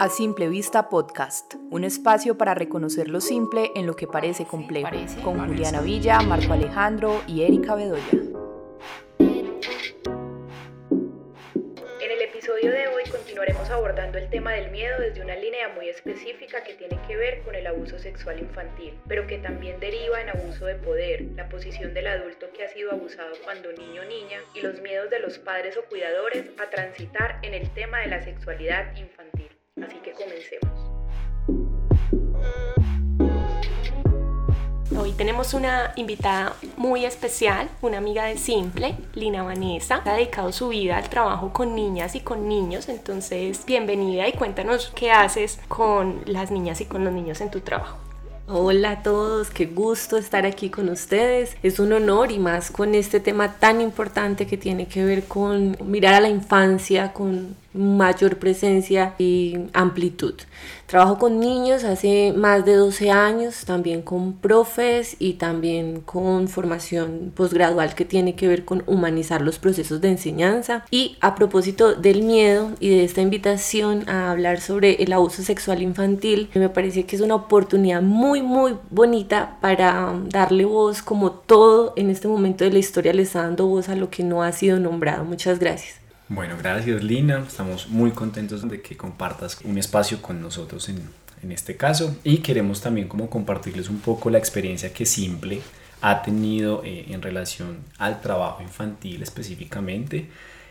A Simple Vista Podcast, un espacio para reconocer lo simple en lo que parece complejo, con Juliana Villa, Marco Alejandro y Erika Bedoya. En el episodio de hoy continuaremos abordando el tema del miedo desde una línea muy específica que tiene que ver con el abuso sexual infantil, pero que también deriva en abuso de poder, la posición del adulto que ha sido abusado cuando niño o niña y los miedos de los padres o cuidadores a transitar en el tema de la sexualidad infantil. Así que comencemos. Hoy tenemos una invitada muy especial, una amiga de Simple, Lina Vanessa. Ha dedicado su vida al trabajo con niñas y con niños, entonces bienvenida y cuéntanos qué haces con las niñas y con los niños en tu trabajo. Hola a todos, qué gusto estar aquí con ustedes. Es un honor y más con este tema tan importante que tiene que ver con mirar a la infancia con mayor presencia y amplitud. Trabajo con niños hace más de 12 años, también con profes y también con formación posgradual que tiene que ver con humanizar los procesos de enseñanza. Y a propósito del miedo y de esta invitación a hablar sobre el abuso sexual infantil, me parece que es una oportunidad muy, muy bonita para darle voz como todo en este momento de la historia le está dando voz a lo que no ha sido nombrado. Muchas gracias. Bueno, gracias Lina. Estamos muy contentos de que compartas un espacio con nosotros en, en este caso y queremos también como compartirles un poco la experiencia que Simple ha tenido eh, en relación al trabajo infantil específicamente.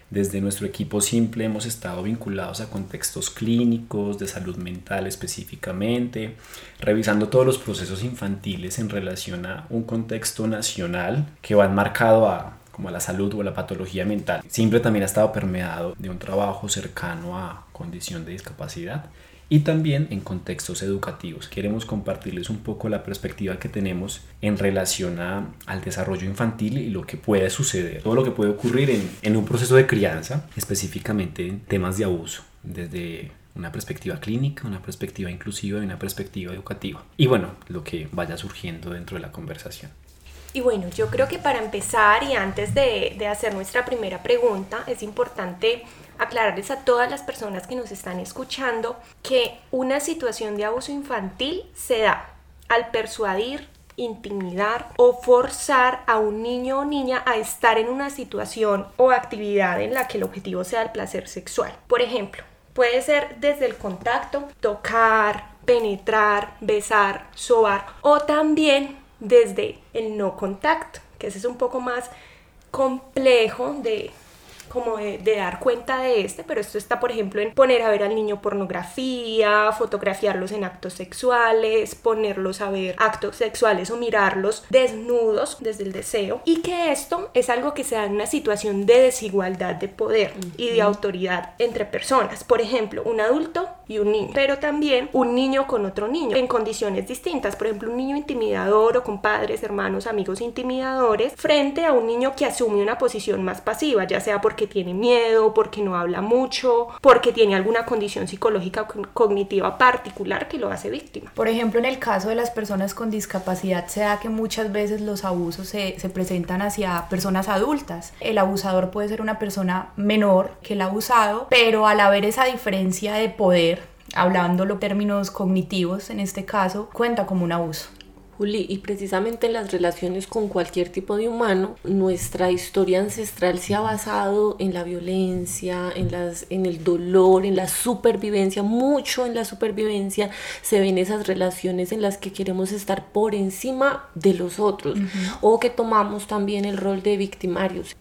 Desde nuestro equipo Simple hemos estado vinculados a contextos clínicos, de salud mental específicamente, revisando todos los procesos infantiles en relación a un contexto nacional que va enmarcado a como la salud o la patología mental. Siempre también ha estado permeado de un trabajo cercano a condición de discapacidad y también en contextos educativos. Queremos compartirles un poco la perspectiva que tenemos en relación al desarrollo infantil y lo que puede suceder, todo lo que puede ocurrir en, en un proceso de crianza, específicamente en temas de abuso, desde una perspectiva clínica, una perspectiva inclusiva y una perspectiva educativa. Y bueno, lo que vaya surgiendo dentro de la conversación. Y bueno, yo creo que para empezar y antes de, de, hacer nuestra primera pregunta, es importante aclararles a todas las personas que nos están escuchando que una situación de abuso infantil se da al persuadir, intimidar o forzar a un niño o niña a estar en una situación o actividad en la que el objetivo sea el placer sexual. Por ejemplo, puede ser desde el contacto, tocar, penetrar, besar, sobar o también desde el no contacto, que ese es un poco más complejo de como de, dar cuenta de este, pero esto está, por ejemplo, en poner a ver al niño pornografía, fotografiarlos en actos sexuales, ponerlos a ver actos sexuales o mirarlos desnudos desde el deseo, y que esto es algo que se da en una situación de desigualdad de poder y de autoridad entre personas. Por ejemplo, un adulto y un niño, pero también un niño con otro niño en condiciones distintas. Por ejemplo, un niño intimidador o con padres, hermanos, amigos intimidadores frente a un niño que asume una posición más pasiva, ya sea porque tiene miedo, porque no habla mucho, porque tiene alguna condición psicológica cognitiva particular que lo hace víctima. Por ejemplo, en el caso de las personas con discapacidad se da que muchas veces los abusos se, se presentan hacia personas adultas. El abusador puede ser una persona menor que el abusado, pero al haber esa diferencia de poder, hablando los términos cognitivos en este caso, cuenta como un abuso. Juli, y precisamente en las relaciones con cualquier tipo de humano, nuestra historia ancestral se ha basado en la violencia, en, las, en el dolor, en la supervivencia, mucho en la supervivencia. Se ven esas relaciones en las que queremos estar por encima de los otros o que tomamos también el rol de victimarios.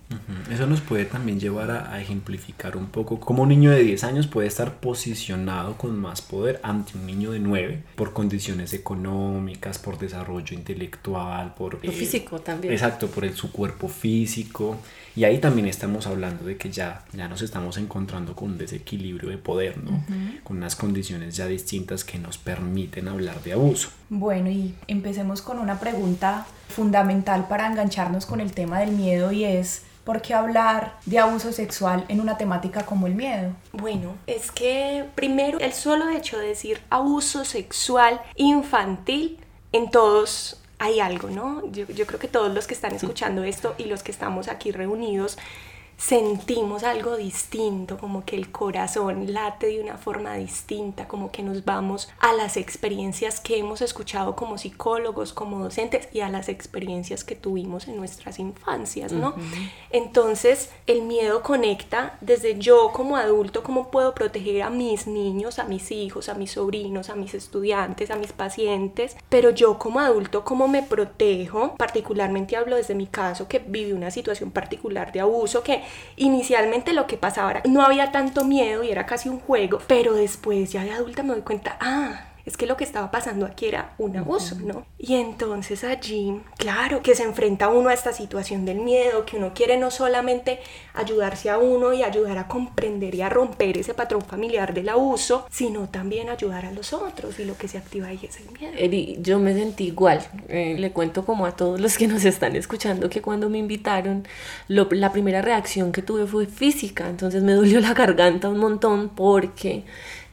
Eso nos puede también llevar a, a, ejemplificar un poco cómo un niño de 10 años puede estar posicionado con más poder ante un niño de 9 por condiciones económicas, por desarrollo intelectual, por... Lo físico también. Exacto, por el, su cuerpo físico. Y ahí también estamos hablando de que ya, ya nos estamos encontrando con un desequilibrio de poder, ¿no? Con unas condiciones ya distintas que nos permiten hablar de abuso. Bueno, y empecemos con una pregunta fundamental para engancharnos con el tema del miedo y es... ¿Por qué hablar de abuso sexual en una temática como el miedo? Bueno, es que primero el solo hecho de decir abuso sexual infantil en todos hay algo, ¿no? Yo, creo que todos los que están escuchando esto y los que estamos aquí reunidos sentimos algo distinto, como que el corazón late de una forma distinta, como que nos vamos a las experiencias que hemos escuchado como psicólogos, como docentes y a las experiencias que tuvimos en nuestras infancias, ¿no? Entonces, el miedo conecta desde yo como adulto, cómo puedo proteger a mis niños, a mis hijos, a mis sobrinos, a mis estudiantes, a mis pacientes, pero yo como adulto, cómo me protejo, particularmente hablo desde mi caso que viví una situación particular de abuso que inicialmente lo que pasaba era, no había tanto miedo y era casi un juego, pero después ya de adulta me doy cuenta, ah, es que lo que estaba pasando aquí era un abuso, ¿no? Y entonces allí, claro, que se enfrenta uno a esta situación del miedo, que uno quiere no solamente ayudarse a uno y ayudar a comprender y a romper ese patrón familiar del abuso, sino también ayudar a los otros y lo que se activa ahí es el miedo. Eri, yo me sentí igual, eh, le cuento como a todos los que nos están escuchando que cuando me invitaron, la primera reacción que tuve fue física, entonces me dolió la garganta un montón porque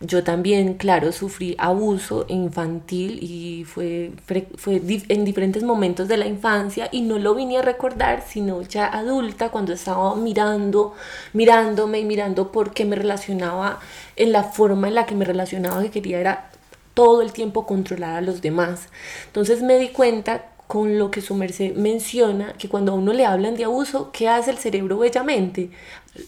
yo también, claro, sufrí abuso infantil y fue, fue en diferentes momentos de la infancia y no lo vine a recordar, sino ya adulta, cuando estaba mirando, mirándome y mirando por qué me relacionaba en la forma en la que me relacionaba, que quería era todo el tiempo controlar a los demás. Entonces me di cuenta con lo que su merced menciona, que cuando a uno le hablan de abuso, ¿qué hace el cerebro bellamente?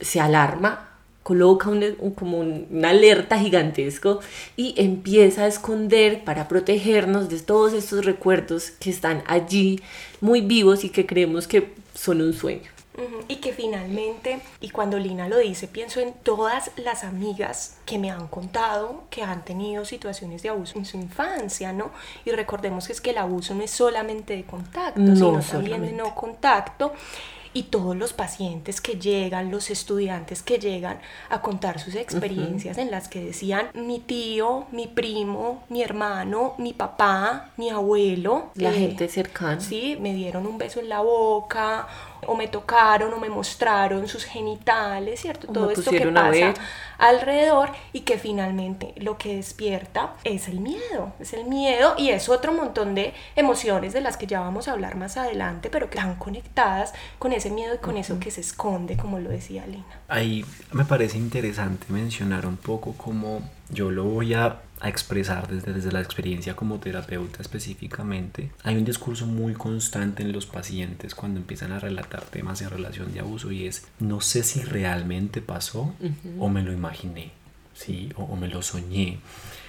Se alarma, coloca un, como una alerta gigantesco y empieza a esconder para protegernos de todos estos recuerdos que están allí muy vivos y que creemos que son un sueño. Y que finalmente, y cuando Lina lo dice, pienso en todas las amigas que me han contado que han tenido situaciones de abuso en su infancia, ¿no? Y recordemos que es que el abuso no es solamente de contacto, sino también de no contacto y todos los pacientes que llegan, los estudiantes que llegan a contar sus experiencias en las que decían mi tío, mi primo, mi hermano, mi papá, mi abuelo. La eh, gente cercana. Sí, me dieron un beso en la boca o me tocaron o me mostraron sus genitales, ¿cierto? Todo esto que pasa alrededor y que finalmente lo que despierta es el miedo, es el miedo y es otro montón de emociones de las que ya vamos a hablar más adelante, pero que están conectadas con ese miedo y con eso que se esconde, como lo decía Lina. Ahí me parece interesante mencionar un poco cómo yo lo voy a a expresar desde, desde la experiencia como terapeuta específicamente, hay un discurso muy constante en los pacientes cuando empiezan a relatar temas en relación de abuso y es, no sé si realmente pasó o me lo imaginé, ¿sí? O, o, me lo soñé.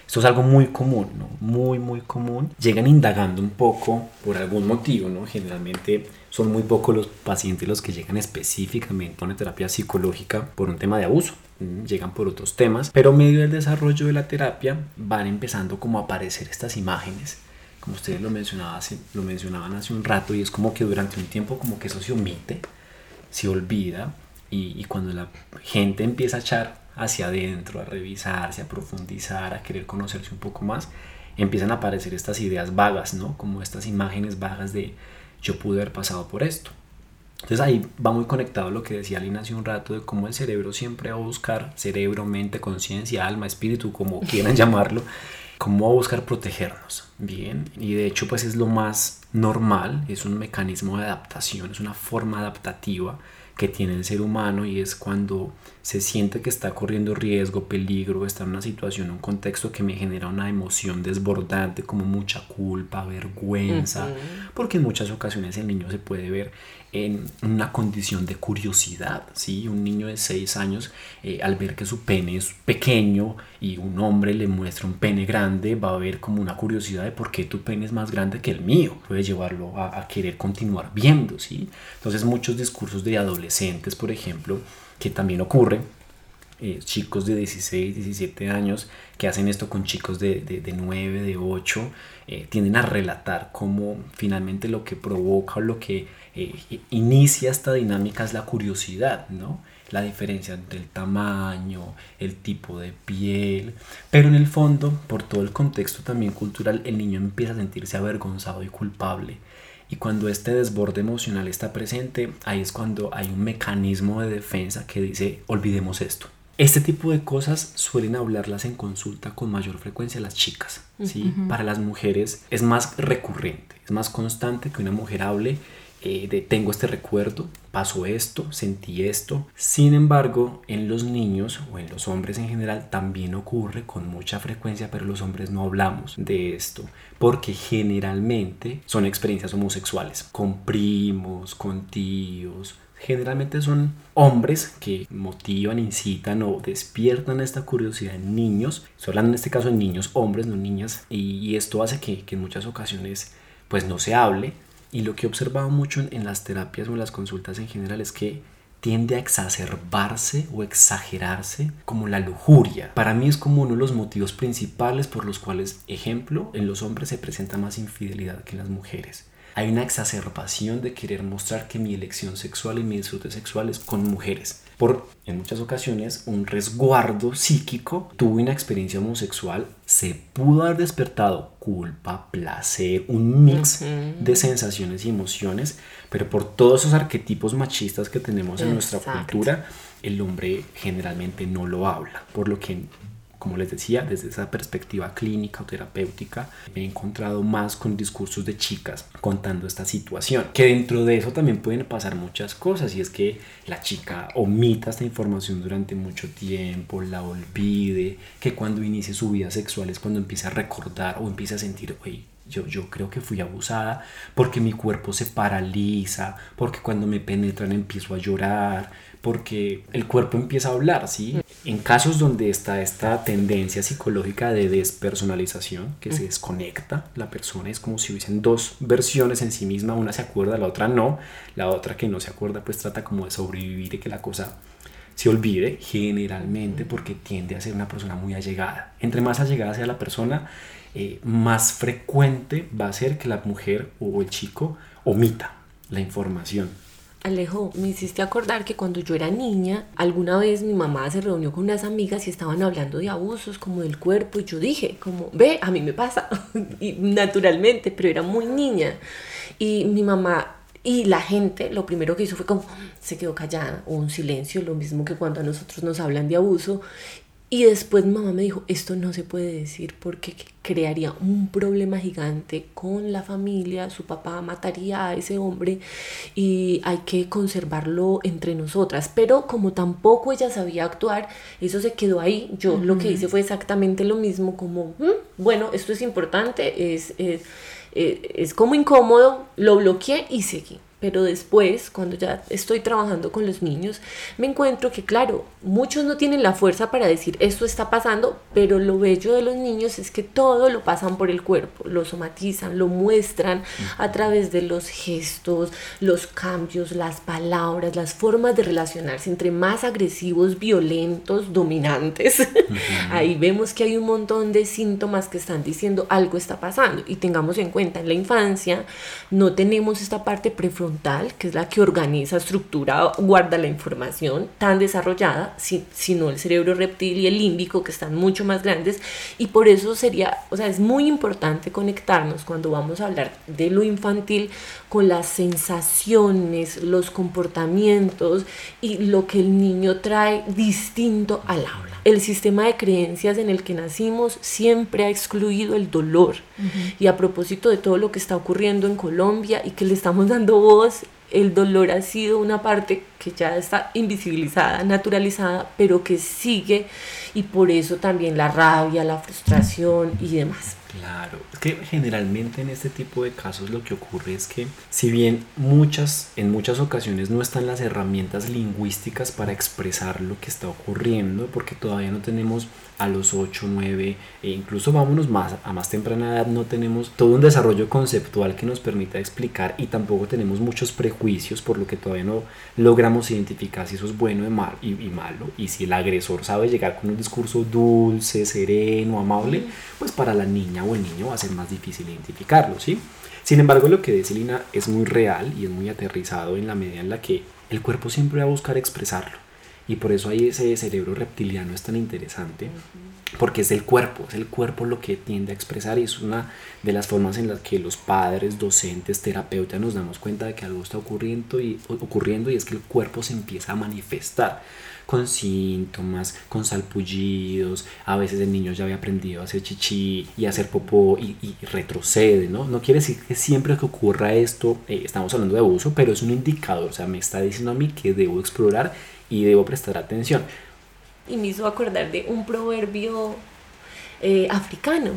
Esto es algo muy común, ¿no? Muy, muy común. Llegan indagando un poco por algún motivo, ¿no? Generalmente son muy pocos los pacientes los que llegan específicamente a una terapia psicológica por un tema de abuso llegan por otros temas, pero medio del desarrollo de la terapia van empezando como a aparecer estas imágenes, como ustedes lo, mencionaban, lo mencionaban hace un rato, y es como que durante un tiempo como que eso se omite, se olvida, y, y cuando la gente empieza a echar hacia adentro, a revisarse, a profundizar, a querer conocerse un poco más, empiezan a aparecer estas ideas vagas, ¿no? Como estas imágenes vagas de yo pude haber pasado por esto, entonces ahí va muy conectado lo que decía Lina hace un rato de cómo el cerebro siempre va a buscar, cerebro, mente, conciencia, alma, espíritu, como quieran llamarlo, cómo va a buscar protegernos. Bien, y de hecho pues es lo más normal, es un mecanismo de adaptación, es una forma adaptativa que tiene el ser humano y es cuando se siente que está corriendo riesgo, peligro, está en una situación, un contexto que me genera una emoción desbordante como mucha culpa, vergüenza, porque en muchas ocasiones el niño se puede ver en una condición de curiosidad, ¿sí? Un niño de 6 años, eh, al ver que su pene es pequeño y un hombre le muestra un pene grande, va a ver como una curiosidad de por qué tu pene es más grande que el mío. Puede llevarlo a, querer continuar viendo, ¿sí? Entonces muchos discursos de adolescentes, por ejemplo, que también ocurren, eh, chicos de 16, 17 años que hacen esto con chicos de, de, 9, de 8, eh, tienden a relatar cómo finalmente lo que provoca o lo que eh, inicia esta dinámica es la curiosidad, ¿no? La diferencia entre el tamaño, el tipo de piel, pero en el fondo, por todo el contexto también cultural, el niño empieza a sentirse avergonzado y culpable. Y cuando este desborde emocional está presente, ahí es cuando hay un mecanismo de defensa que dice, olvidemos esto. Este tipo de cosas suelen hablarlas en consulta con mayor frecuencia las chicas, ¿sí? Para las mujeres es más recurrente, es más constante que una mujer hable eh, de tengo este recuerdo, pasó esto, sentí esto. Sin embargo, en los niños o en los hombres en general también ocurre con mucha frecuencia, pero los hombres no hablamos de esto porque generalmente son experiencias homosexuales, con primos, con tíos, generalmente son hombres que motivan, incitan o despiertan esta curiosidad en niños, solo en este caso en niños, hombres, no niñas, y, esto hace que, que, en muchas ocasiones pues no se hable. Y lo que he observado mucho en, las terapias o en las consultas en general es que tiende a exacerbarse o exagerarse como la lujuria. Para mí es como uno de los motivos principales por los cuales, ejemplo, en los hombres se presenta más infidelidad que en las mujeres hay una exacerbación de querer mostrar que mi elección sexual y mi disfrute sexual es con mujeres. Por, en muchas ocasiones, un resguardo psíquico, tuve una experiencia homosexual, se pudo haber despertado culpa, placer, un mix de sensaciones y emociones, pero por todos esos arquetipos machistas que tenemos en nuestra cultura, el hombre generalmente no lo habla, por lo que como les decía, desde esa perspectiva clínica o terapéutica, me he encontrado más con discursos de chicas contando esta situación. Que dentro de eso también pueden pasar muchas cosas y es que la chica omita esta información durante mucho tiempo, la olvide, que cuando inicie su vida sexual es cuando empieza a recordar o empieza a sentir, oye, yo, yo, creo que fui abusada porque mi cuerpo se paraliza, porque cuando me penetran empiezo a llorar, porque el cuerpo empieza a hablar, ¿sí? En casos donde está esta tendencia psicológica de despersonalización, que se desconecta la persona, es como si hubiesen dos versiones en sí misma, una se acuerda, la otra no, la otra que no se acuerda pues trata como de sobrevivir y que la cosa se olvide, generalmente porque tiende a ser una persona muy allegada. Entre más allegada sea la persona, eh, más frecuente va a ser que la mujer o el chico omita la información Alejo, me hiciste acordar que cuando yo era niña, alguna vez mi mamá se reunió con unas amigas y estaban hablando de abusos como del cuerpo y yo dije, como, ve, a mí me pasa, y naturalmente, pero era muy niña. Y mi mamá y la gente lo primero que hizo fue como se quedó callada, o un silencio, lo mismo que cuando a nosotros nos hablan de abuso. Y después mamá me dijo, esto no se puede decir porque crearía un problema gigante con la familia, su papá mataría a ese hombre y hay que conservarlo entre nosotras. Pero como tampoco ella sabía actuar, eso se quedó ahí. Yo lo que hice fue exactamente lo mismo, como, mm, bueno, esto es importante, es, es, eh, es como incómodo, lo bloqueé y seguí. Pero después, cuando ya estoy trabajando con los niños, me encuentro que, claro, muchos no tienen la fuerza para decir esto está pasando, pero lo bello de los niños es que todo lo pasan por el cuerpo, lo somatizan, lo muestran a través de los gestos, los cambios, las palabras, las formas de relacionarse. Entre más agresivos, violentos, dominantes, ahí vemos que hay un montón de síntomas que están diciendo algo está pasando. Y tengamos en cuenta, en la infancia no tenemos esta parte prefrontal que es la que organiza, estructura, guarda la información, tan desarrollada, sino el cerebro reptil y el límbico, que están mucho más grandes. Y por eso sería, o sea, es muy importante conectarnos cuando vamos a hablar de lo infantil con las sensaciones, los comportamientos y lo que el niño trae distinto al aula. El sistema de creencias en el que nacimos siempre ha excluido el dolor. Y a propósito de todo lo que está ocurriendo en Colombia y que le estamos dando voz, el dolor ha sido una parte que ya está invisibilizada, naturalizada, pero que sigue y por eso también la rabia, la frustración y demás. Claro, que generalmente en este tipo de casos lo que ocurre es que si bien muchas, en muchas ocasiones no están las herramientas lingüísticas para expresar lo que está ocurriendo, porque todavía no tenemos a los 8, 9 e incluso vámonos más a más temprana edad no tenemos todo un desarrollo conceptual que nos permita explicar y tampoco tenemos muchos prejuicios por lo que todavía no logramos identificar si eso es bueno y, y, malo. Y si el agresor sabe llegar con un discurso dulce, sereno, amable, pues para la niña o el niño va a ser más difícil identificarlo, ¿sí? Sin embargo, lo que dice Lina es muy real y es muy aterrizado en la medida en la que el cuerpo siempre va a buscar expresarlo y por eso ahí ese cerebro reptiliano es tan interesante, porque es el cuerpo, es el cuerpo lo que tiende a expresar y es una de las formas en las que los padres, docentes, terapeutas nos damos cuenta de que algo está ocurriendo y, ocurriendo y es que el cuerpo se empieza a manifestar. Con síntomas, con salpullidos, a veces el niño ya había aprendido a hacer chichi y hacer popó y, retrocede, ¿no? No quiere decir que siempre que ocurra esto, eh, estamos hablando de abuso, pero es un indicador, o sea, me está diciendo a mí que debo explorar y debo prestar atención. Y me hizo acordar de un proverbio eh, africano.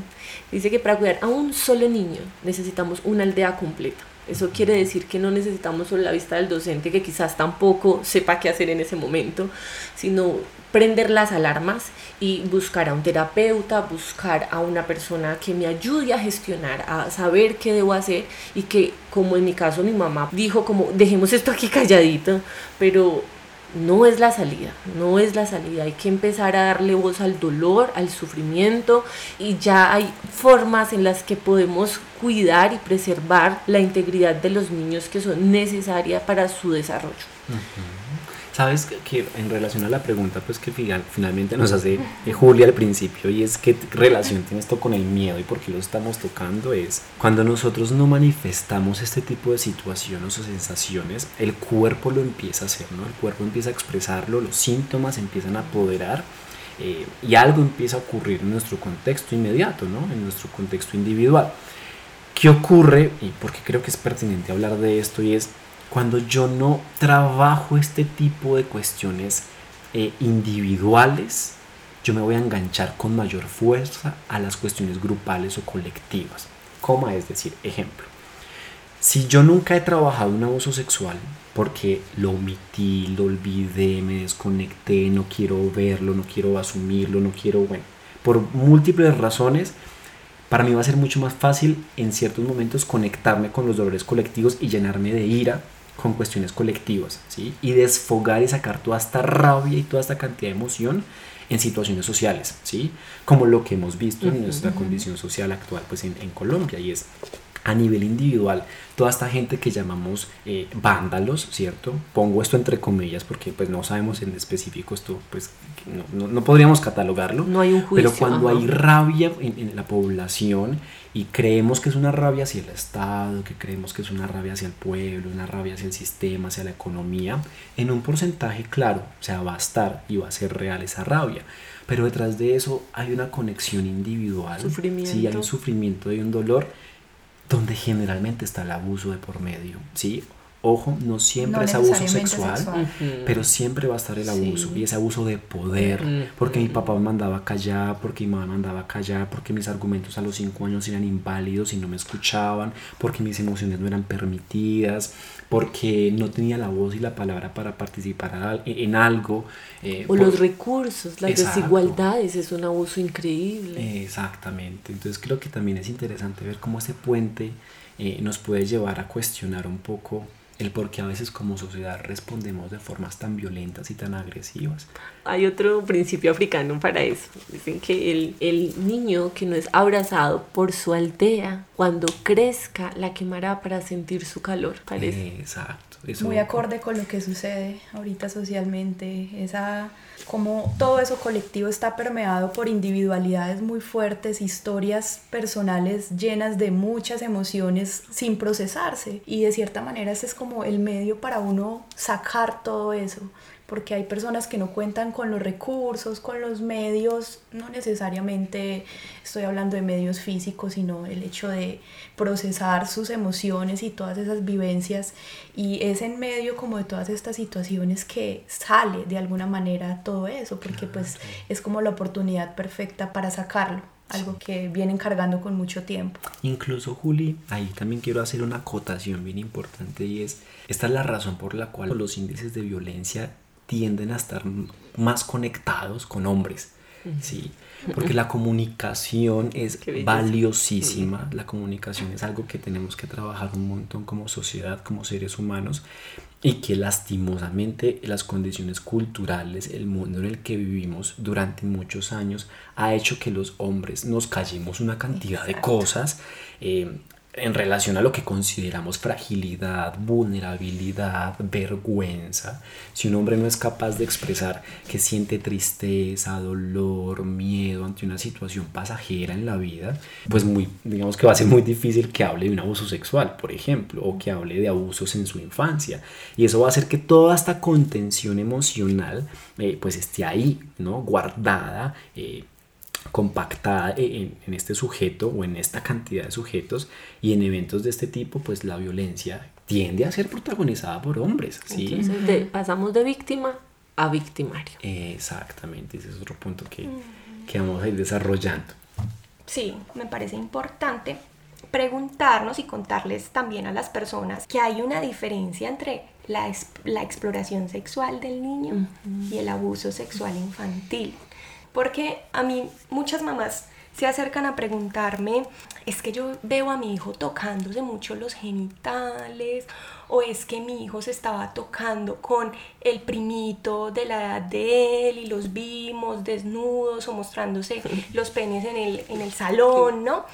Dice que para cuidar a un solo niño necesitamos una aldea completa. Eso quiere decir que no necesitamos solo la vista del docente, que quizás tampoco sepa qué hacer en ese momento, sino prender las alarmas y buscar a un terapeuta, buscar a una persona que me ayude a gestionar, a saber qué debo hacer y que, como en mi caso mi mamá dijo, como dejemos esto aquí calladito, pero no es la salida, no es la salida. Hay que empezar a darle voz al dolor, al sufrimiento y ya hay formas en las que podemos cuidar y preservar la integridad de los niños que son necesarias para su desarrollo. Sabes que, en relación a la pregunta pues que finalmente nos hace eh, Julia al principio y es qué relación tiene esto con el miedo y por qué lo estamos tocando es cuando nosotros no manifestamos este tipo de situaciones o sensaciones el cuerpo lo empieza a hacer, ¿no? El cuerpo empieza a expresarlo, los síntomas empiezan a apoderar eh, y algo empieza a ocurrir en nuestro contexto inmediato, ¿no? En nuestro contexto individual. ¿Qué ocurre? Y porque creo que es pertinente hablar de esto y es cuando yo no trabajo este tipo de cuestiones eh, individuales, yo me voy a enganchar con mayor fuerza a las cuestiones grupales o colectivas. ¿Cómo es decir, ejemplo, si yo nunca he trabajado un abuso sexual porque lo omití, lo olvidé, me desconecté, no quiero verlo, no quiero asumirlo, no quiero, bueno, por múltiples razones, para mí va a ser mucho más fácil en ciertos momentos conectarme con los dolores colectivos y llenarme de ira con cuestiones colectivas, ¿sí? Y desfogar y sacar toda esta rabia y toda esta cantidad de emoción en situaciones sociales, ¿sí? Como lo que hemos visto en nuestra condición social actual, pues en, en Colombia, y es a nivel individual, toda esta gente que llamamos eh, vándalos, ¿cierto? Pongo esto entre comillas porque pues no sabemos en específico esto, pues no, no, podríamos catalogarlo. No hay un juicio. Pero cuando hay rabia en, en, la población y creemos que es una rabia hacia el Estado, que creemos que es una rabia hacia el pueblo, una rabia hacia el sistema, hacia la economía, en un porcentaje claro, o sea, va a estar y va a ser real esa rabia. Pero detrás de eso hay una conexión individual. Sufrimiento. Sí, hay un sufrimiento, hay un dolor donde generalmente está el abuso de por medio, ¿sí? Ojo, no siempre es abuso sexual, pero siempre va a estar el abuso y ese abuso de poder, porque mi papá me mandaba a callar, porque mi mamá me mandaba a callar, porque mis argumentos a los cinco años eran inválidos y no me escuchaban, porque mis emociones no eran permitidas, porque no tenía la voz y la palabra para participar en algo. Eh, o los recursos, las desigualdades, es un abuso increíble. Exactamente, entonces creo que también es interesante ver cómo ese puente eh, nos puede llevar a cuestionar un poco el por qué a veces como sociedad respondemos de formas tan violentas y tan agresivas. Hay otro principio africano para eso. Dicen que el, el niño que no es abrazado por su aldea, cuando crezca, la quemará para sentir su calor. Parece. Exacto. Muy acorde con lo que sucede ahorita socialmente. Esa como todo eso colectivo está permeado por individualidades muy fuertes, historias personales llenas de muchas emociones sin procesarse. Y de cierta manera ese es como el medio para uno sacar todo eso porque hay personas que no cuentan con los recursos, con los medios, no necesariamente estoy hablando de medios físicos, sino el hecho de procesar sus emociones y todas esas vivencias. Y es en medio como de todas estas situaciones que sale de alguna manera todo eso, porque pues es como la oportunidad perfecta para sacarlo algo que vienen cargando con mucho tiempo. Incluso, Juli, ahí también quiero hacer una acotación bien importante y es, esta es la razón por la cual los índices de violencia tienden a estar más conectados con hombres. ¿sí? Porque la comunicación es valiosísima, la comunicación es algo que tenemos que trabajar un montón como sociedad, como seres humanos, y que lastimosamente las condiciones culturales, el mundo en el que vivimos durante muchos años, ha hecho que los hombres nos callemos una cantidad de cosas. Eh, en relación a lo que consideramos fragilidad, vulnerabilidad, vergüenza, si un hombre no es capaz de expresar que siente tristeza, dolor, miedo ante una situación pasajera en la vida, pues muy, digamos que va a ser muy difícil que hable de un abuso sexual, por ejemplo, o que hable de abusos en su infancia. Y eso va a hacer que toda esta contención emocional eh, pues esté ahí, ¿no? Guardada. Eh, compactada en, este sujeto o en esta cantidad de sujetos y en eventos de este tipo pues la violencia tiende a ser protagonizada por hombres. ¿sí? pasamos de víctima a victimario. Exactamente, ese es otro punto que, que vamos a ir desarrollando. Sí, me parece importante preguntarnos y contarles también a las personas que hay una diferencia entre la, la exploración sexual del niño y el abuso sexual infantil. Porque a mí muchas mamás se acercan a preguntarme, es que yo veo a mi hijo tocándose mucho los genitales, o es que mi hijo se estaba tocando con el primito de la edad de él y los vimos desnudos o mostrándose los penes en el, en el salón, ¿no?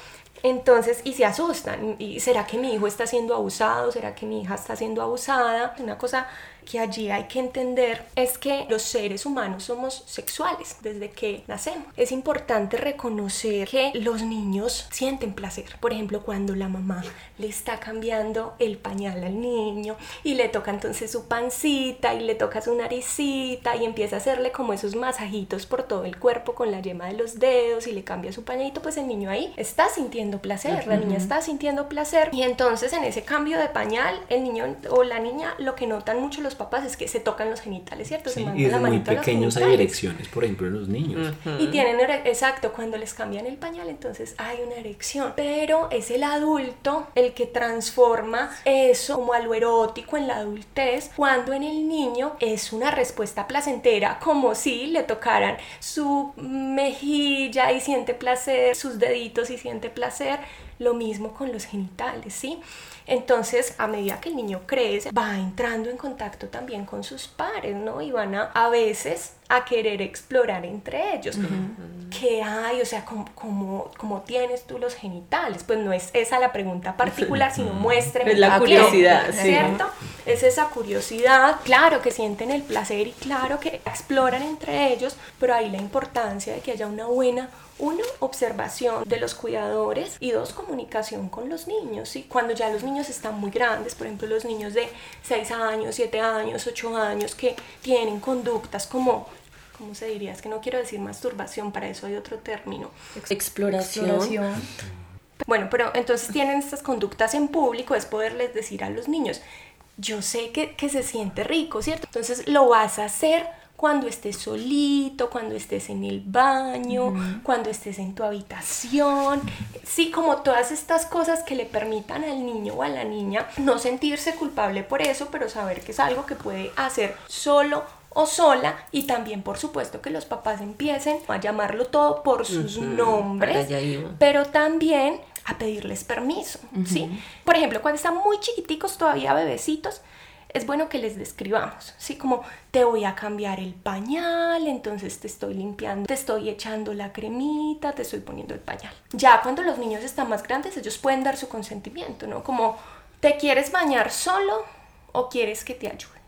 Entonces, y se asustan, ¿y será que mi hijo está siendo abusado? ¿Será que mi hija está siendo abusada? Una cosa que allí hay que entender es que los seres humanos somos sexuales desde que nacemos. Es importante reconocer que los niños sienten placer. Por ejemplo, cuando la mamá le está cambiando el pañal al niño y le toca entonces su pancita y le toca su naricita y empieza a hacerle como esos masajitos por todo el cuerpo con la yema de los dedos y le cambia su pañalito, pues el niño ahí está sintiendo placer, la niña está sintiendo placer y entonces en ese cambio de pañal el niño o la niña lo que notan mucho los papás es que se tocan los genitales, ¿cierto? se y desde muy pequeños hay erecciones, por ejemplo, en los niños. Y tienen, exacto, cuando les cambian el pañal, entonces hay una erección. Pero es el adulto el que transforma eso como a lo erótico en la adultez, cuando en el niño es una respuesta placentera, como si le tocaran su mejilla y siente placer, sus deditos y siente placer. Lo mismo con los genitales, ¿sí? Entonces, a medida que el niño crece, va entrando en contacto también con sus pares, ¿no? Y van a, a veces a querer explorar entre ellos. ¿Qué hay? O sea, ¿cómo, cómo, tienes tú los genitales? Pues no es esa la pregunta particular, sino muéstrame. Es la curiosidad, ¿cierto? Es esa curiosidad. Claro que sienten el placer y claro que exploran entre ellos, pero ahí la importancia de que haya una buena uno, observación de los cuidadores y dos, comunicación con los niños. ¿sí? Cuando ya los niños están muy grandes, por ejemplo los niños de 6 años, 7 años, 8 años que tienen conductas como ¿cómo se diría? Es que no quiero decir masturbación, para eso hay otro término. Exploración. Bueno, pero entonces tienen estas conductas en público, es poderles decir a los niños, yo sé que, que se siente rico, ¿cierto? Entonces lo vas a hacer cuando estés solito, cuando estés en el baño, cuando estés en tu habitación. Sí, como todas estas cosas que le permitan al niño o a la niña no sentirse culpable por eso, pero saber que es algo que puede hacer solo o sola. Y también por supuesto que los papás empiecen a llamarlo todo por sus nombres, pero también a pedirles permiso, ¿sí? Por ejemplo, cuando están muy chiquiticos, todavía bebecitos, es bueno que les describamos, ¿sí? Como te voy a cambiar el pañal, entonces te estoy limpiando, te estoy echando la cremita, te estoy poniendo el pañal. Ya cuando los niños están más grandes, ellos pueden dar su consentimiento, ¿no? Como, ¿te quieres bañar solo o quieres que te ayude?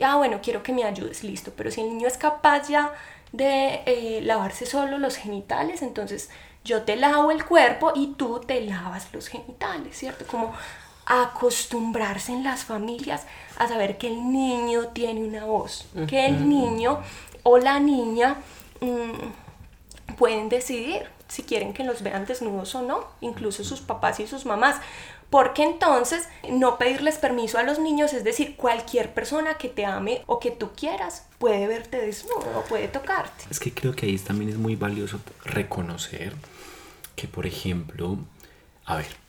ah, bueno, quiero que me ayudes, listo, pero si el niño es capaz ya de eh, lavarse solo los genitales, entonces yo te lavo el cuerpo y tú te lavas los genitales, ¿cierto? Como acostumbrarse en las familias a saber que el niño tiene una voz, que el niño o la niña mm, pueden decidir si quieren que los vean desnudos o no, incluso sus papás y sus mamás. Porque entonces no pedirles permiso a los niños, es decir, cualquier persona que te ame o que tú quieras puede verte desnudo o puede tocarte. Es que creo que ahí también es muy valioso reconocer que, por ejemplo, a ver,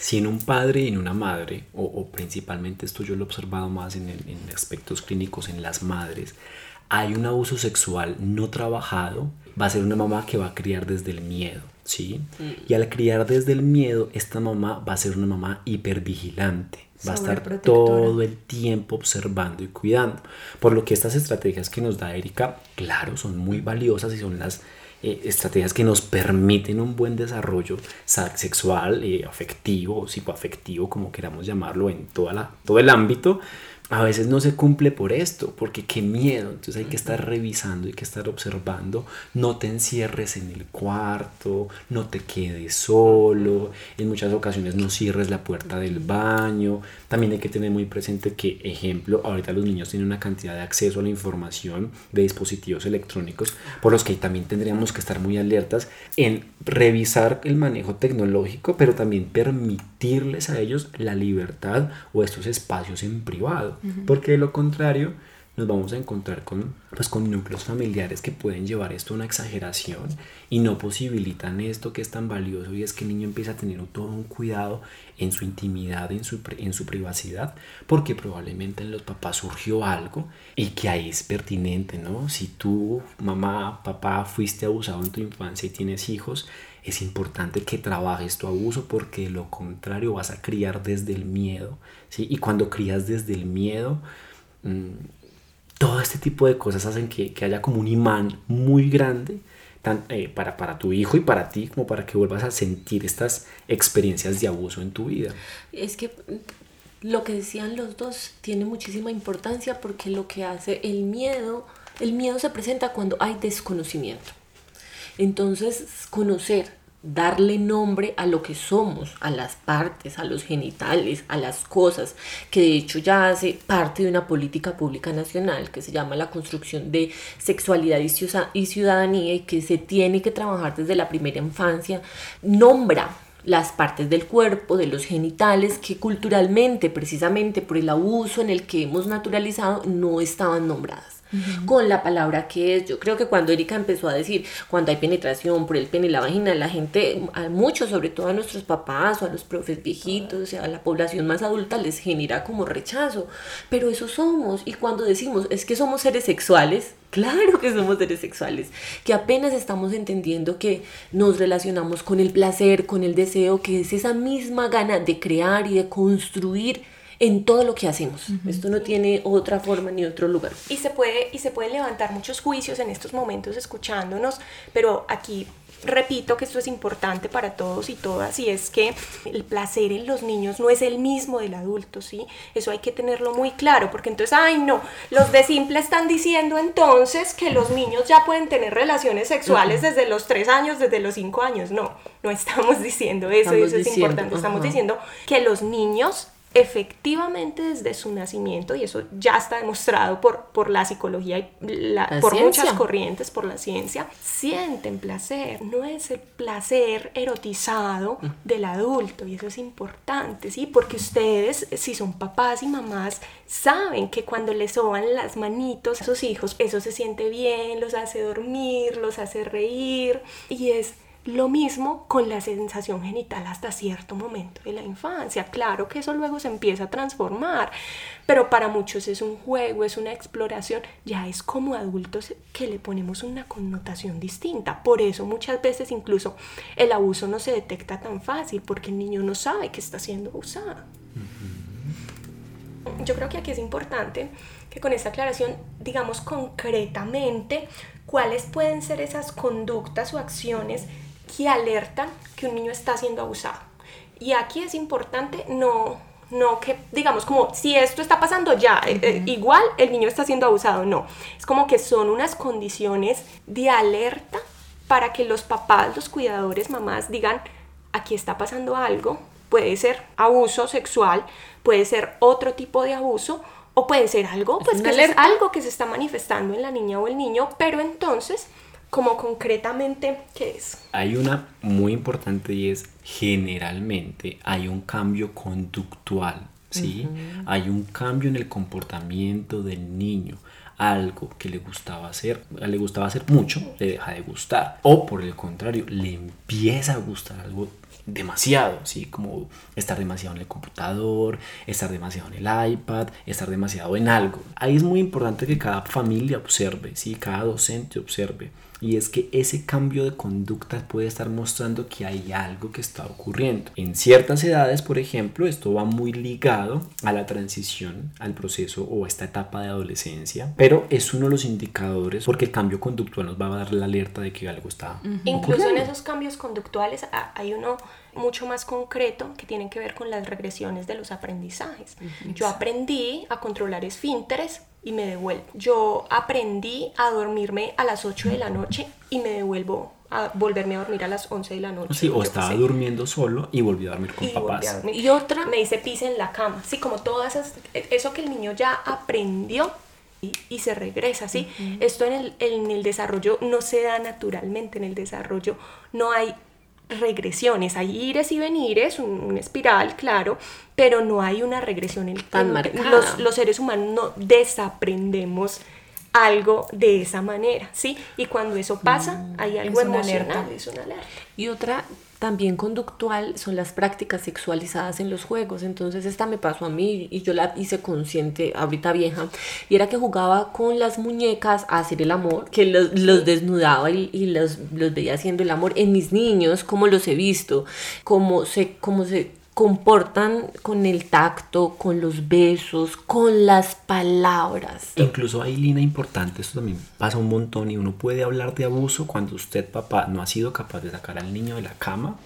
si en un padre y en una madre, o, principalmente esto yo lo he observado más en, aspectos clínicos en las madres, hay un abuso sexual no trabajado, va a ser una mamá que va a criar desde el miedo, ¿sí? Mm. Y al criar desde el miedo, esta mamá va a ser una mamá hipervigilante, va a estar todo el tiempo observando y cuidando. Por lo que estas estrategias que nos da Erika, claro, son muy valiosas y son las eh, estrategias que nos permiten un buen desarrollo sexual, eh, afectivo, psicoafectivo, como queramos llamarlo, en toda la, todo el ámbito, a veces no se cumple por esto, porque qué miedo. Entonces hay que estar revisando, hay que estar observando. No te encierres en el cuarto, no te quedes solo. En muchas ocasiones no cierres la puerta del baño. También hay que tener muy presente que, ejemplo, ahorita los niños tienen una cantidad de acceso a la información de dispositivos electrónicos, por los que también tendríamos que estar muy alertas en revisar el manejo tecnológico, pero también permitirles a ellos la libertad o estos espacios en privado porque de lo contrario nos vamos a encontrar con, pues, con núcleos familiares que pueden llevar esto a una exageración y no posibilitan esto que es tan valioso y es que el niño empieza a tener todo un cuidado en su intimidad, en su, en su privacidad, porque probablemente en los papás surgió algo y que ahí es pertinente, ¿no? Si tú, mamá, papá, fuiste abusado en tu infancia y tienes hijos, es importante que trabajes tu abuso porque de lo contrario vas a criar desde el miedo, ¿sí? Y cuando crías desde el miedo, mm, todo este tipo de cosas hacen que, haya como un imán muy grande eh, para, para tu hijo y para ti, como para que vuelvas a sentir estas experiencias de abuso en tu vida. Es que lo que decían los dos tiene muchísima importancia porque lo que hace el miedo, el miedo se presenta cuando hay desconocimiento. Entonces, conocer, darle nombre a lo que somos, a las partes, a los genitales, a las cosas, que de hecho ya hace parte de una política pública nacional que se llama la construcción de sexualidad y ciudadanía y que se tiene que trabajar desde la primera infancia, nombra las partes del cuerpo, de los genitales, que culturalmente, precisamente por el abuso en el que hemos naturalizado, no estaban nombradas con la palabra que es. Yo creo que cuando Erika empezó a decir, cuando hay penetración por el pene y la vagina, la gente, a muchos, sobre todo a nuestros papás o a los profes viejitos, o sea, a la población más adulta les genera como rechazo. Pero eso somos. Y cuando decimos, es que somos seres sexuales, Claro que somos seres sexuales, que apenas estamos entendiendo que nos relacionamos con el placer, con el deseo, que es esa misma gana de crear y de construir en todo lo que hacemos. Esto no tiene otra forma ni otro lugar. Y se puede y se pueden levantar muchos juicios en estos momentos escuchándonos, pero aquí repito que esto es importante para todos y todas y es que el placer en los niños no es el mismo del adulto, ¿sí? Eso hay que tenerlo muy claro porque entonces, ay no, los de simple están diciendo entonces que los niños ya pueden tener relaciones sexuales desde los tres años, desde los cinco años. No, no estamos diciendo eso y eso es importante. Estamos diciendo que los niños efectivamente desde su nacimiento, y eso ya está demostrado por, por la psicología y por muchas corrientes, por la ciencia, sienten placer. No es el placer erotizado mm. del adulto, y eso es importante, ¿sí? Porque ustedes, si son papás y mamás, saben que cuando les soban las manitos a sus hijos, eso se siente bien, los hace dormir, los hace reír, y es lo mismo con la sensación genital hasta cierto momento de la infancia. Claro que eso luego se empieza a transformar, pero para muchos es un juego, es una exploración. Ya es como adultos que le ponemos una connotación distinta. Por eso muchas veces incluso el abuso no se detecta tan fácil porque el niño no sabe que está siendo abusado. Yo creo que aquí es importante que con esta aclaración digamos concretamente cuáles pueden ser esas conductas o acciones que alertan que un niño está siendo abusado. Y aquí es importante no, no que digamos como si esto está pasando ya, eh, eh, igual el niño está siendo abusado, no. Es como que son unas condiciones de alerta para que los papás, los cuidadores, mamás digan, aquí está pasando algo, puede ser abuso sexual, puede ser otro tipo de abuso o puede ser algo, pues que es algo que se está manifestando en la niña o el niño, pero entonces como concretamente, ¿qué es? Hay una muy importante y es generalmente hay un cambio conductual, ¿sí? Hay un cambio en el comportamiento del niño. Algo que le gustaba hacer, le gustaba hacer mucho, le deja de gustar. O por el contrario, le empieza a gustar algo demasiado, ¿sí? Como estar demasiado en el computador, estar demasiado en el iPad, estar demasiado en algo. Ahí es muy importante que cada familia observe, ¿sí? Cada docente observe y es que ese cambio de conducta puede estar mostrando que hay algo que está ocurriendo. En ciertas edades, por ejemplo, esto va muy ligado a la transición, al proceso o esta etapa de adolescencia, pero es uno de los indicadores porque el cambio conductual nos va a dar la alerta de que algo está Incluso en esos cambios conductuales hay uno mucho más concreto que tiene que ver con las regresiones de los aprendizajes. Yo aprendí a controlar esfínteres y me devuelvo. Yo aprendí a dormirme a las 8 de la noche y me devuelvo a volverme a dormir a las 11 de la noche. Sí, o yo estaba durmiendo solo y volvió a dormir con Y papás. dormir. Y otra- me dice pis en la cama. Sí, como todas esas, eso que el niño ya aprendió y, y se regresa, ¿sí? Esto en el, en el desarrollo no se da naturalmente, en el desarrollo no hay regresiones, hay ires y venires, un, una espiral, claro, pero no hay una regresión. Tan en- marcada. los, los seres humanos no desaprendemos algo de esa manera, ¿sí? Y cuando eso pasa, hay algo Es una emocional, alerta. es una alerta. Y otra también conductual son las prácticas sexualizadas en los juegos. Entonces esta me pasó a mí y yo la hice consciente ahorita vieja. Y era que jugaba con las muñecas a hacer el amor, que los, los desnudaba y, y los, los veía haciendo el amor en mis niños, como los he visto, cómo se, cómo se comportan con el tacto, con los besos, con las palabras. Incluso hay línea importante, esto también pasa un montón y uno puede hablar de abuso cuando usted, papá, no ha sido capaz de sacar al niño de la cama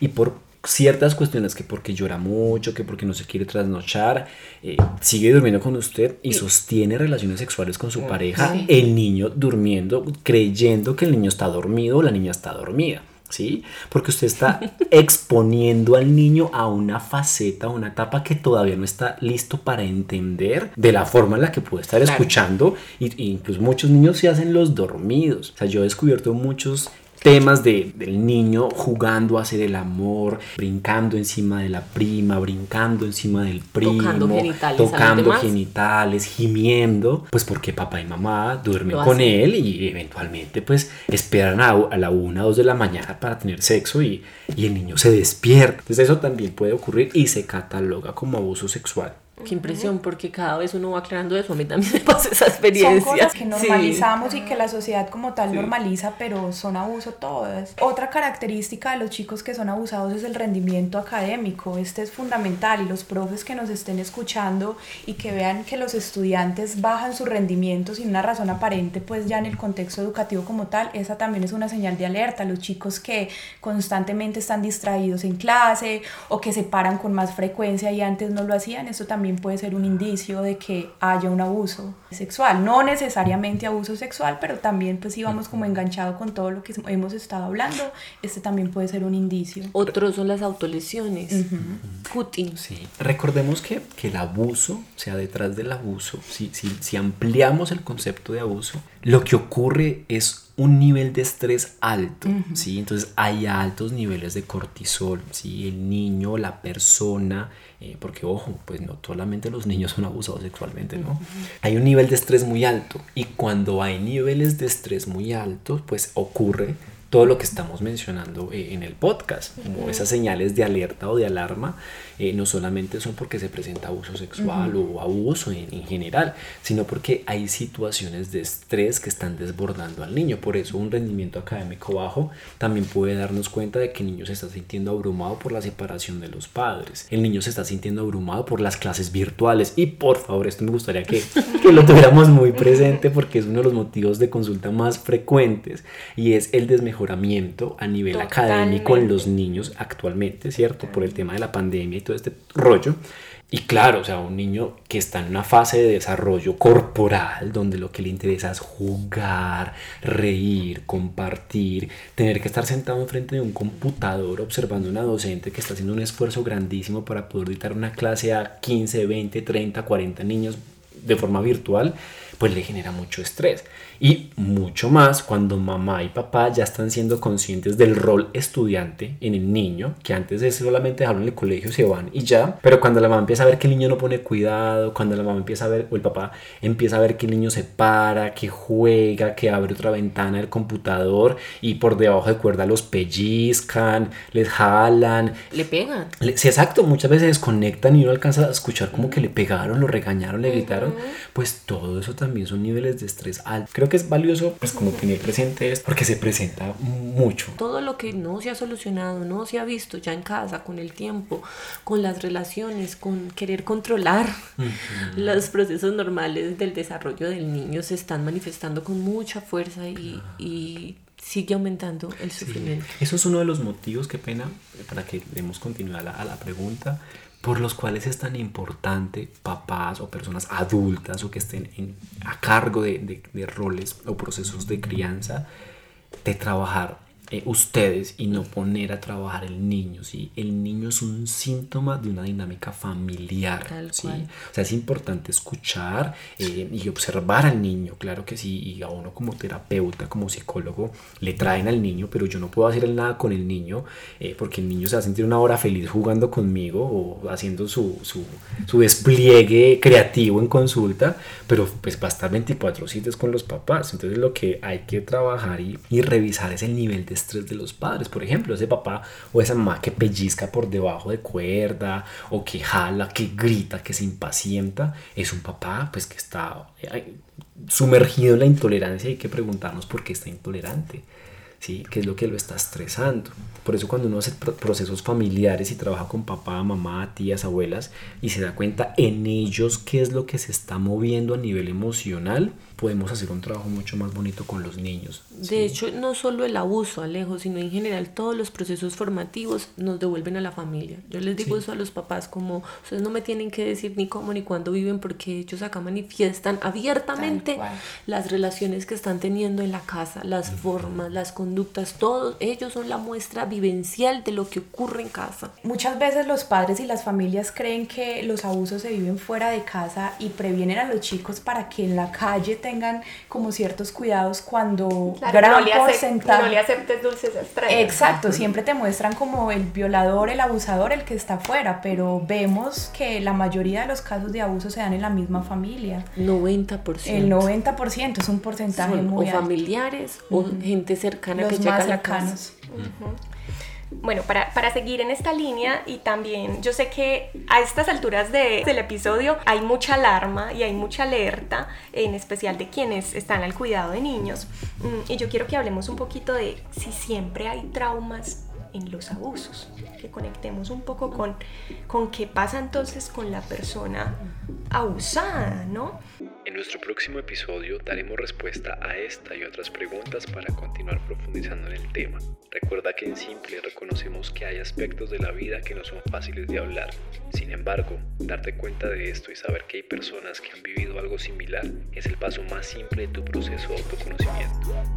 y por ciertas cuestiones que porque llora mucho, que porque no se quiere trasnochar, eh, sigue durmiendo con usted y sostiene relaciones sexuales con su pareja, el niño durmiendo, creyendo que el niño está dormido o la niña está dormida. ¿Sí? Porque usted está exponiendo al niño a una faceta, a una etapa que todavía no está listo para entender de la forma en la que puede estar Claro. escuchando. Y, y incluso muchos niños se hacen los dormidos. O sea, yo he descubierto muchos temas de, del niño jugando a hacer el amor, brincando encima de la prima, brincando encima del primo, Tocando genitales tocando genitales, gimiendo, pues porque papá y mamá duermen Lo con hacen. él y eventualmente pues esperan a, a la una o dos de la mañana para tener sexo y, y el niño se despierta. Entonces eso también puede ocurrir y se cataloga como abuso sexual. Qué impresión, porque cada vez uno va aclarando eso. A mí también me pasa esa Son experiencia. cosas que Sí. normalizamos y que la sociedad como tal normaliza, pero son abuso todas. Otra característica de los chicos que son abusados es el rendimiento académico. Este es fundamental y los profes que nos estén escuchando y que vean que los estudiantes bajan su rendimiento sin una razón aparente, pues ya en el contexto educativo como tal, esa también es una señal de alerta. Los chicos que constantemente están distraídos en clase o que se paran con más frecuencia y antes no lo hacían, eso también puede ser un indicio de que haya un abuso sexual. No necesariamente abuso sexual, pero también pues si vamos como enganchado con todo lo que hemos estado hablando, este también puede ser un indicio. Otros son las autolesiones. Cutting. Sí. Recordemos que, que el abuso, o sea, detrás del abuso, si, si, si ampliamos el concepto de abuso, lo que ocurre es un nivel de estrés alto, ¿sí? Entonces hay altos niveles de cortisol, ¿sí? El niño, la persona, eh, porque ojo, pues no solamente los niños son abusados sexualmente, ¿no? Hay un nivel de estrés muy alto y cuando hay niveles de estrés muy altos, pues ocurre todo lo que estamos mencionando eh, en el podcast, como esas señales de alerta o de alarma, eh, no solamente son porque se presenta abuso sexual o abuso en, en general, sino porque hay situaciones de estrés que están desbordando al niño. Por eso un rendimiento académico bajo también puede darnos cuenta de que el niño se está sintiendo abrumado por la separación de los padres. El niño se está sintiendo abrumado por las clases virtuales. Y por favor, esto me gustaría que, que lo tuviéramos muy presente porque es uno de los motivos de consulta más frecuentes y es el desmejoramiento a nivel académico en los niños actualmente, ¿cierto? Por el tema de la pandemia y todo este rollo. Y claro, o sea, un niño que está en una fase de desarrollo corporal, donde lo que le interesa es jugar, reír, compartir, tener que estar sentado enfrente de un computador observando a una docente que está haciendo un esfuerzo grandísimo para poder dictar una clase a 15, 20, 30, 40 niños de forma virtual, pues le genera mucho estrés. Y mucho más cuando mamá y papá ya están siendo conscientes del rol estudiante en el niño, que antes es solamente dejarlo en el colegio, se van y ya. Pero cuando la mamá empieza a ver que el niño no pone cuidado, cuando la mamá empieza a ver, o el papá empieza a ver que el niño se para, que juega, que abre otra ventana del computador y por debajo de cuerda los pellizcan, les jalan, Le pegan. le- Sí, exacto, muchas veces desconectan y uno alcanza a escuchar como que le pegaron, lo regañaron, le gritaron. Pues todo eso también son niveles de estrés altos. Creo que es valioso pues como tener presente esto porque se presenta mucho. Todo lo que no se ha solucionado, no se ha visto ya en casa, con el tiempo, con las relaciones, con querer controlar los procesos normales del desarrollo del niño se están manifestando con mucha fuerza y, sigue aumentando el sufrimiento. Eso es uno de los motivos, qué pena, para que demos continuidad a la pregunta, por los cuales es tan importante papás o personas adultas o que estén a cargo de, de roles o procesos de crianza, de trabajar eh, ustedes y no poner a trabajar el niño, ¿sí? El niño es un síntoma de una dinámica familiar, ¿sí? O sea, es importante escuchar eh, y observar al niño, claro que sí, y a uno como terapeuta, como psicólogo, le traen al niño, pero yo no puedo hacer nada con el niño eh, porque el niño se va a sentir una hora feliz jugando conmigo o haciendo su, su, su despliegue creativo en consulta, pero pues va a estar 24 sitios con los papás, entonces lo que hay que trabajar y, y revisar es el nivel de estrés de los padres. Por ejemplo, ese papá o esa mamá que pellizca por debajo de cuerda o que jala, que grita, que se impacienta, es un papá pues que está eh, sumergido en la intolerancia y hay que preguntarnos por qué está intolerante. ¿Sí? ¿Qué es lo que lo está estresando? Por eso cuando uno hace procesos familiares y trabaja con papá, mamá, tías, abuelas y se da cuenta en ellos qué es lo que se está moviendo a nivel emocional, podemos hacer un trabajo mucho más bonito con los niños. De hecho, no solo el abuso, Alejo, sino en general todos los procesos formativos nos devuelven a la familia. Yo les digo eso a los papás como, ustedes no me tienen que decir ni cómo ni cuándo viven porque ellos acá manifiestan abiertamente las relaciones que están teniendo en la casa, las formas, las conductas, todos ellos son la muestra vivencial de lo que ocurre en casa. Muchas veces los padres y las familias creen que los abusos se viven fuera de casa y previenen a los chicos para que en la calle tengan tengan como ciertos cuidados cuando gran no porcentaje... No le aceptes dulces estrellas. Exacto, siempre te muestran como el violador, el abusador, el que está afuera, pero vemos que la mayoría de los casos de abuso se dan en la misma familia. 90%. El 90% es un porcentaje muy alto. O familiares o gente cercana que llega a la casa. Bueno, para, para, seguir en esta línea y también yo sé que a estas alturas de, del episodio hay mucha alarma y hay mucha alerta, en especial de quienes están al cuidado de niños. Mm, y yo quiero que hablemos un poquito de si siempre hay traumas en los abusos, que conectemos un poco con, con qué pasa entonces con la persona abusada, ¿no? En nuestro próximo episodio daremos respuesta a esta y otras preguntas para continuar profundizando en el tema. Recuerda que en Simple reconocemos que hay aspectos de la vida que no son fáciles de hablar. Sin embargo, darte cuenta de esto y saber que hay personas que han vivido algo similar es el paso más simple de tu proceso de autoconocimiento.